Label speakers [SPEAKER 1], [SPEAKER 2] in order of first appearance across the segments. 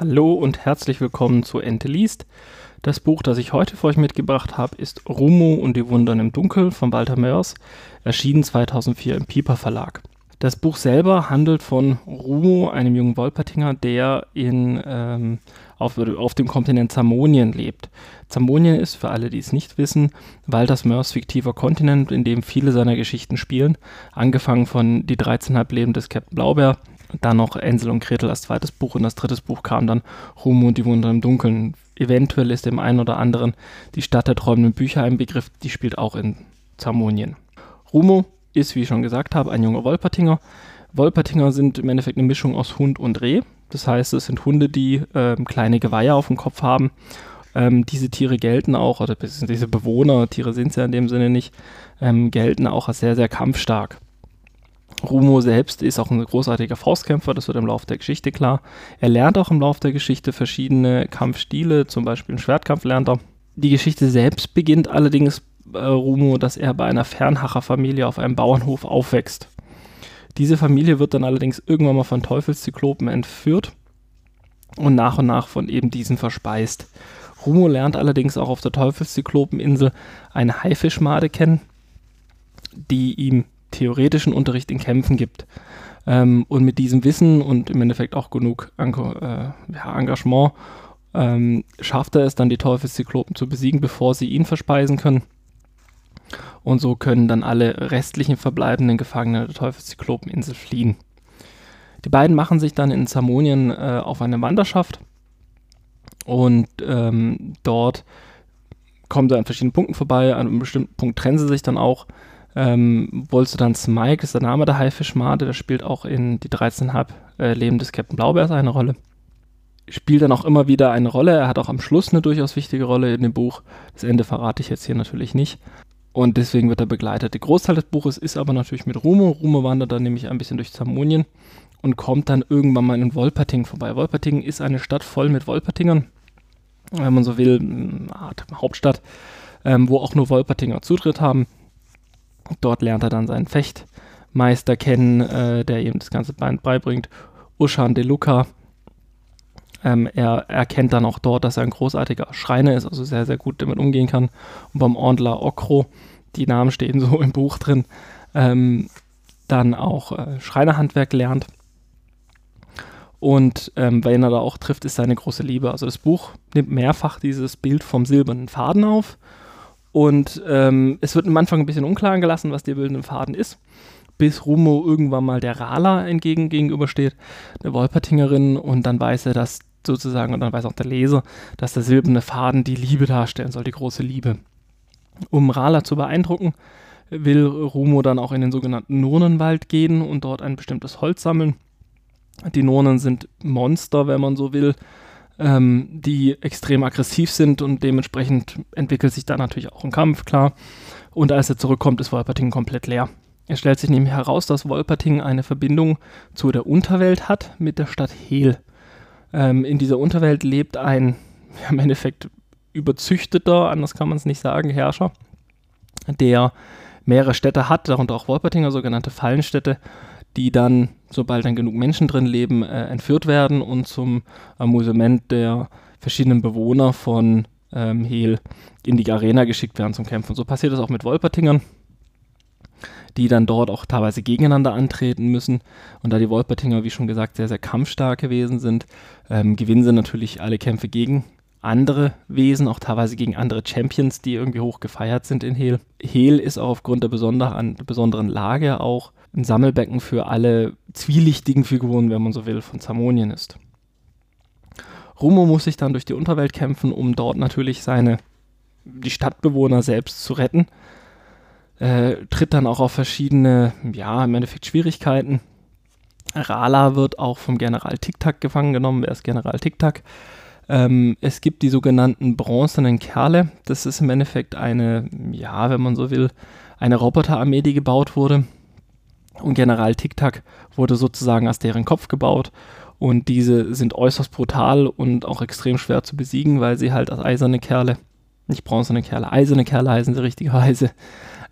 [SPEAKER 1] Hallo und herzlich willkommen zu Ente liest. Das Buch, das ich heute für euch mitgebracht habe, ist Rumo und die Wundern im Dunkel von Walter Mörs, erschienen 2004 im Piper Verlag. Das Buch selber handelt von Rumo, einem jungen Wolpertinger, der in, ähm, auf, auf dem Kontinent Zamonien lebt. Zamonien ist, für alle, die es nicht wissen, Walters Mörs fiktiver Kontinent, in dem viele seiner Geschichten spielen, angefangen von Die 13,5 Leben des Captain Blaubeer, dann noch Ensel und Gretel als zweites Buch und das dritte Buch kam dann Rumo und die Wunder im Dunkeln. Eventuell ist dem einen oder anderen die Stadt der träumenden Bücher ein Begriff, die spielt auch in Zamonien. Rumo ist, wie ich schon gesagt habe, ein junger Wolpertinger. Wolpertinger sind im Endeffekt eine Mischung aus Hund und Reh. Das heißt, es sind Hunde, die ähm, kleine Geweihe auf dem Kopf haben. Ähm, diese Tiere gelten auch, oder diese Bewohner, Tiere sind es ja in dem Sinne nicht, ähm, gelten auch als sehr, sehr kampfstark. Rumo selbst ist auch ein großartiger Faustkämpfer, das wird im Laufe der Geschichte klar. Er lernt auch im Laufe der Geschichte verschiedene Kampfstile, zum Beispiel im Schwertkampf lernt er. Die Geschichte selbst beginnt allerdings äh, Rumo, dass er bei einer Fernhacher-Familie auf einem Bauernhof aufwächst. Diese Familie wird dann allerdings irgendwann mal von Teufelszyklopen entführt und nach und nach von eben diesen verspeist. Rumo lernt allerdings auch auf der Teufelszyklopen-Insel eine Haifischmade kennen, die ihm theoretischen Unterricht in Kämpfen gibt. Ähm, und mit diesem Wissen und im Endeffekt auch genug Anko, äh, ja, Engagement ähm, schafft er es dann, die Teufelszyklopen zu besiegen, bevor sie ihn verspeisen können. Und so können dann alle restlichen verbleibenden Gefangenen der Teufelszyklopeninsel fliehen. Die beiden machen sich dann in Zamonien äh, auf eine Wanderschaft und ähm, dort kommen sie an verschiedenen Punkten vorbei. An einem bestimmten Punkt trennen sie sich dann auch. Ähm, Wolsterdans Smike ist der Name der Haifischmade, der spielt auch in die 13,5 äh, Leben des Captain Blaubeers eine Rolle. Spielt dann auch immer wieder eine Rolle. Er hat auch am Schluss eine durchaus wichtige Rolle in dem Buch. Das Ende verrate ich jetzt hier natürlich nicht. Und deswegen wird er begleitet. Der Großteil des Buches ist aber natürlich mit Rumo. Rumo wandert dann nämlich ein bisschen durch Zamonien und kommt dann irgendwann mal in Wolperting vorbei. Wolperting ist eine Stadt voll mit Wolpertingern, wenn man so will, eine Art Hauptstadt, ähm, wo auch nur Wolpertinger Zutritt haben. Dort lernt er dann seinen Fechtmeister kennen, äh, der ihm das ganze Band beibringt, Ushan De Luca. Ähm, er erkennt dann auch dort, dass er ein großartiger Schreiner ist, also sehr, sehr gut damit umgehen kann. Und beim Orndler Okro, die Namen stehen so im Buch drin, ähm, dann auch äh, Schreinerhandwerk lernt. Und ähm, wen er da auch trifft, ist seine große Liebe. Also das Buch nimmt mehrfach dieses Bild vom silbernen Faden auf. Und ähm, es wird am Anfang ein bisschen unklar gelassen, was der bildende Faden ist bis Rumo irgendwann mal der Rala entgegen gegenübersteht, der Wolpertingerin, und dann weiß er, dass sozusagen, und dann weiß auch der Leser, dass der silberne Faden die Liebe darstellen soll, die große Liebe. Um Rala zu beeindrucken, will Rumo dann auch in den sogenannten Nurnenwald gehen und dort ein bestimmtes Holz sammeln. Die Nurnen sind Monster, wenn man so will, ähm, die extrem aggressiv sind und dementsprechend entwickelt sich da natürlich auch ein Kampf, klar. Und als er zurückkommt, ist Wolperting komplett leer. Es stellt sich nämlich heraus, dass Wolperting eine Verbindung zu der Unterwelt hat mit der Stadt Hehl. Ähm, in dieser Unterwelt lebt ein, ja, im Endeffekt überzüchteter, anders kann man es nicht sagen, Herrscher, der mehrere Städte hat, darunter auch Wolpertinger, sogenannte Fallenstädte, die dann, sobald dann genug Menschen drin leben, äh, entführt werden und zum Amusement der verschiedenen Bewohner von ähm, Hehl in die Arena geschickt werden zum Kämpfen. So passiert es auch mit Wolpertingern die dann dort auch teilweise gegeneinander antreten müssen. Und da die Wolpertinger, wie schon gesagt, sehr, sehr kampfstark gewesen sind, ähm, gewinnen sie natürlich alle Kämpfe gegen andere Wesen, auch teilweise gegen andere Champions, die irgendwie hoch gefeiert sind in Hehl. Hehl ist auch aufgrund der besonderen, Lage auch ein Sammelbecken für alle zwielichtigen Figuren, wenn man so will, von Zamonien ist. Rumo muss sich dann durch die Unterwelt kämpfen, um dort natürlich seine die Stadtbewohner selbst zu retten äh, tritt dann auch auf verschiedene, ja, im Endeffekt Schwierigkeiten. Rala wird auch vom General Tic-Tac gefangen genommen. Wer ist General Tic-Tac? Ähm, es gibt die sogenannten bronzenen Kerle. Das ist im Endeffekt eine, ja, wenn man so will, eine Roboterarmee, die gebaut wurde. Und General Tic-Tac wurde sozusagen als deren Kopf gebaut. Und diese sind äußerst brutal und auch extrem schwer zu besiegen, weil sie halt als eiserne Kerle, nicht bronzene Kerle, eiserne Kerle heißen sie richtigerweise,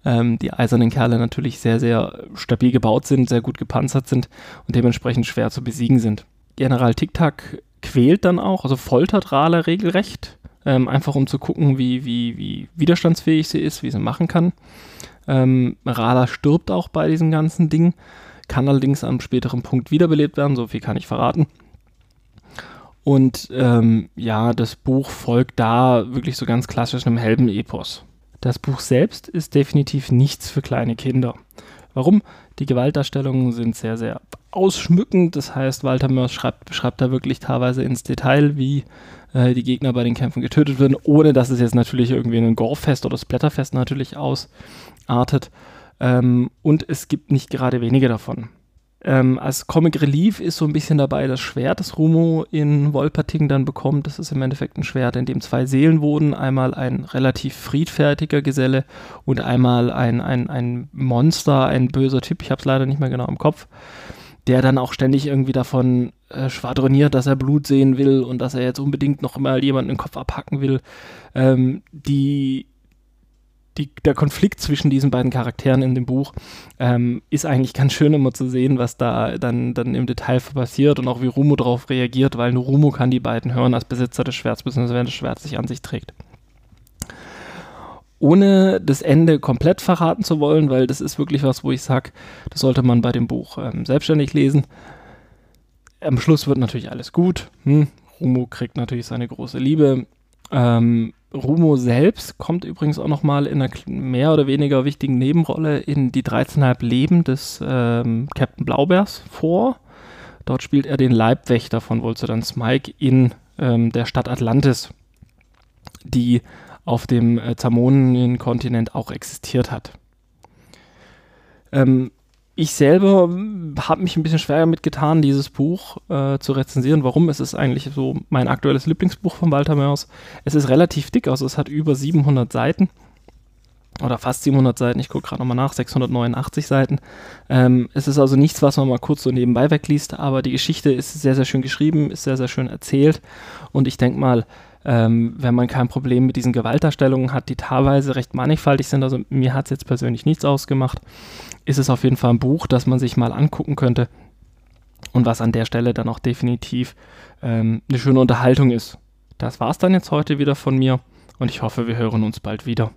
[SPEAKER 1] ähm, die eisernen Kerle natürlich sehr, sehr stabil gebaut sind, sehr gut gepanzert sind und dementsprechend schwer zu besiegen sind. General Tic-Tac quält dann auch, also foltert Rala regelrecht, ähm, einfach um zu gucken, wie, wie, wie widerstandsfähig sie ist, wie sie machen kann. Ähm, Rala stirbt auch bei diesem ganzen Ding, kann allerdings am späteren Punkt wiederbelebt werden, so viel kann ich verraten. Und ähm, ja, das Buch folgt da wirklich so ganz klassisch einem Heldenepos. Das Buch selbst ist definitiv nichts für kleine Kinder. Warum? Die Gewaltdarstellungen sind sehr, sehr ausschmückend. Das heißt, Walter Mörs schreibt, beschreibt da wirklich teilweise ins Detail, wie äh, die Gegner bei den Kämpfen getötet werden, ohne dass es jetzt natürlich irgendwie in ein Gorefest oder Splatterfest natürlich ausartet. Ähm, und es gibt nicht gerade wenige davon. Ähm, als Comic Relief ist so ein bisschen dabei das Schwert, das Rumo in Wolperting dann bekommt. Das ist im Endeffekt ein Schwert, in dem zwei Seelen wurden. Einmal ein relativ friedfertiger Geselle und einmal ein, ein, ein Monster, ein böser Typ. Ich habe es leider nicht mehr genau im Kopf. Der dann auch ständig irgendwie davon äh, schwadroniert, dass er Blut sehen will und dass er jetzt unbedingt noch mal jemanden den Kopf abhacken will. Ähm, die die, der Konflikt zwischen diesen beiden Charakteren in dem Buch ähm, ist eigentlich ganz schön immer zu sehen, was da dann, dann im Detail passiert und auch wie Rumo darauf reagiert, weil nur Rumo kann die beiden hören als Besitzer des Schwerts, beziehungsweise wenn das Schwert sich an sich trägt. Ohne das Ende komplett verraten zu wollen, weil das ist wirklich was, wo ich sage, das sollte man bei dem Buch ähm, selbstständig lesen. Am Schluss wird natürlich alles gut. Hm, Rumo kriegt natürlich seine große Liebe. Ähm, Rumo selbst kommt übrigens auch nochmal in einer mehr oder weniger wichtigen Nebenrolle in die 13,5 Leben des ähm, Captain Blaubeers vor. Dort spielt er den Leibwächter von Voltsodan Smike in ähm, der Stadt Atlantis, die auf dem äh, Zamonien-Kontinent auch existiert hat. Ähm, ich selber habe mich ein bisschen schwer damit getan, dieses Buch äh, zu rezensieren. Warum? Es ist eigentlich so mein aktuelles Lieblingsbuch von Walter Mörs. Es ist relativ dick, also es hat über 700 Seiten oder fast 700 Seiten. Ich gucke gerade nochmal nach, 689 Seiten. Ähm, es ist also nichts, was man mal kurz so nebenbei wegliest, aber die Geschichte ist sehr, sehr schön geschrieben, ist sehr, sehr schön erzählt und ich denke mal, ähm, wenn man kein Problem mit diesen Gewaltdarstellungen hat, die teilweise recht mannigfaltig sind, also mir hat es jetzt persönlich nichts ausgemacht, ist es auf jeden Fall ein Buch, das man sich mal angucken könnte und was an der Stelle dann auch definitiv ähm, eine schöne Unterhaltung ist. Das war es dann jetzt heute wieder von mir und ich hoffe, wir hören uns bald wieder.